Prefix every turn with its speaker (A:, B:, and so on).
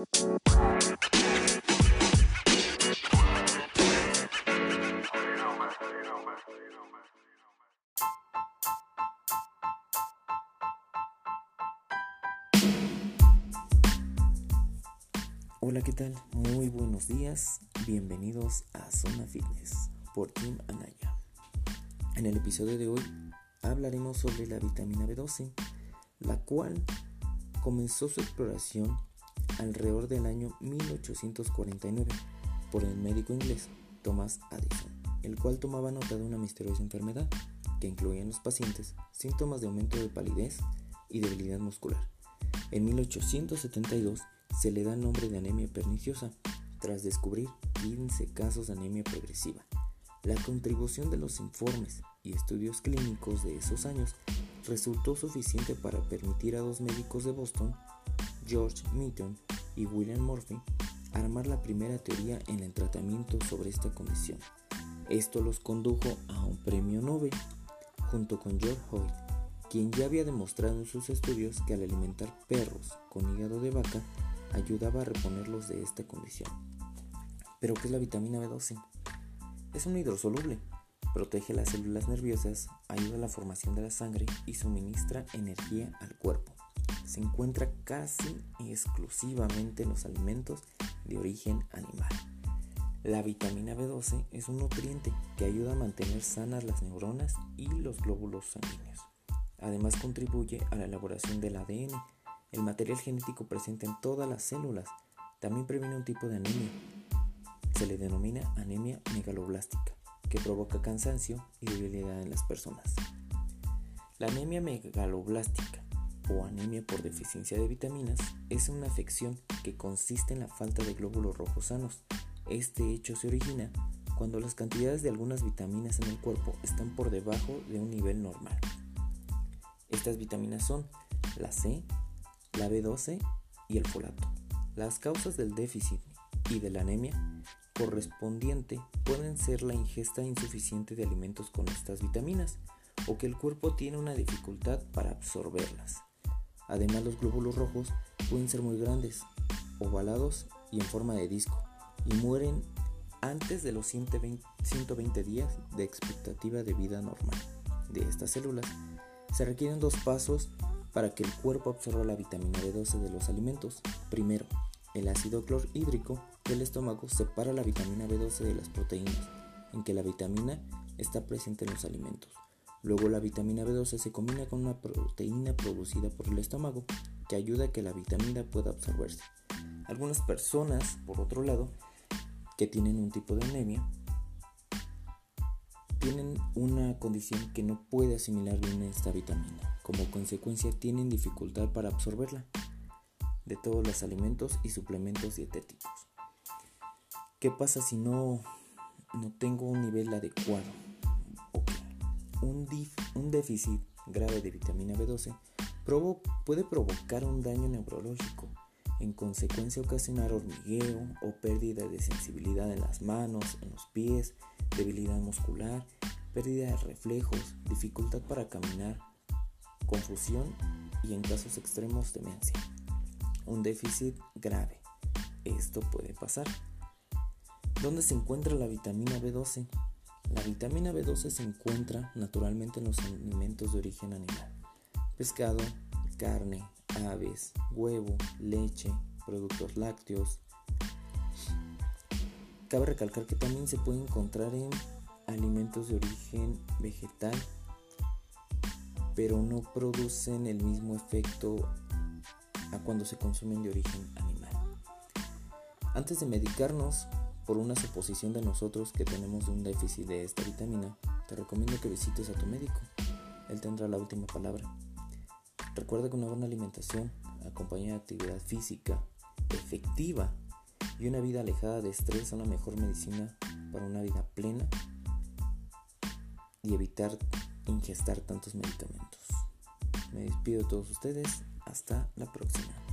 A: Hola, ¿qué tal? Muy buenos días. Bienvenidos a Zona Fitness por Tim Anaya. En el episodio de hoy hablaremos sobre la vitamina B12, la cual comenzó su exploración alrededor del año 1849 por el médico inglés Thomas Addison, el cual tomaba nota de una misteriosa enfermedad que incluía en los pacientes síntomas de aumento de palidez y debilidad muscular. En 1872 se le da el nombre de anemia perniciosa tras descubrir 15 casos de anemia progresiva. La contribución de los informes y estudios clínicos de esos años resultó suficiente para permitir a dos médicos de Boston, George Meaton y William Murphy, armar la primera teoría en el tratamiento sobre esta condición. Esto los condujo a un premio Nobel, junto con George Hoyt, quien ya había demostrado en sus estudios que al alimentar perros con hígado de vaca ayudaba a reponerlos de esta condición. ¿Pero qué es la vitamina B12? Es un hidrosoluble, protege las células nerviosas, ayuda a la formación de la sangre y suministra energía al cuerpo. Se encuentra casi exclusivamente en los alimentos de origen animal. La vitamina B12 es un nutriente que ayuda a mantener sanas las neuronas y los glóbulos sanguíneos. Además contribuye a la elaboración del ADN, el material genético presente en todas las células. También previene un tipo de anemia. Se le denomina anemia megaloblástica, que provoca cansancio y debilidad en las personas. La anemia megaloblástica o anemia por deficiencia de vitaminas es una afección que consiste en la falta de glóbulos rojos sanos. Este hecho se origina cuando las cantidades de algunas vitaminas en el cuerpo están por debajo de un nivel normal. Estas vitaminas son la C, la B12 y el folato. Las causas del déficit y de la anemia correspondiente pueden ser la ingesta insuficiente de alimentos con estas vitaminas o que el cuerpo tiene una dificultad para absorberlas. Además los glóbulos rojos pueden ser muy grandes, ovalados y en forma de disco y mueren antes de los 120, días de expectativa de vida normal de estas células. Se requieren dos pasos para que el cuerpo absorba la vitamina B12 de los alimentos. Primero, el ácido clorhídrico del estómago separa la vitamina B12 de las proteínas, en que la vitamina está presente en los alimentos. Luego la vitamina B12 se combina con una proteína producida por el estómago que ayuda a que la vitamina pueda absorberse. Algunas personas, por otro lado, que tienen un tipo de anemia, tienen una condición que no puede asimilar bien esta vitamina. Como consecuencia tienen dificultad para absorberla de todos los alimentos y suplementos dietéticos. ¿Qué pasa si no, no tengo un nivel adecuado? Un, déficit grave de vitamina B12 puede provocar un daño neurológico, en consecuencia ocasionar hormigueo o pérdida de sensibilidad en las manos, en los pies, debilidad muscular, pérdida de reflejos, dificultad para caminar, confusión y en casos extremos demencia. Un déficit grave. Esto puede pasar. ¿Dónde se encuentra la vitamina B12? La vitamina B12 se encuentra naturalmente en los alimentos de origen animal. Pescado, carne, aves, huevo, leche, productos lácteos, Cabe recalcar que también se puede encontrar en alimentos de origen vegetal, pero no producen el mismo efecto a cuando se consumen de origen animal. Antes de medicarnos por una suposición de nosotros que tenemos un déficit de esta vitamina, te recomiendo que visites a tu médico. Él tendrá la última palabra. Recuerda que una buena alimentación, acompañada de actividad física efectiva, y una vida alejada de estrés son la mejor medicina para una vida plena y evitar ingestar tantos medicamentos. Me despido de todos ustedes. Hasta la próxima.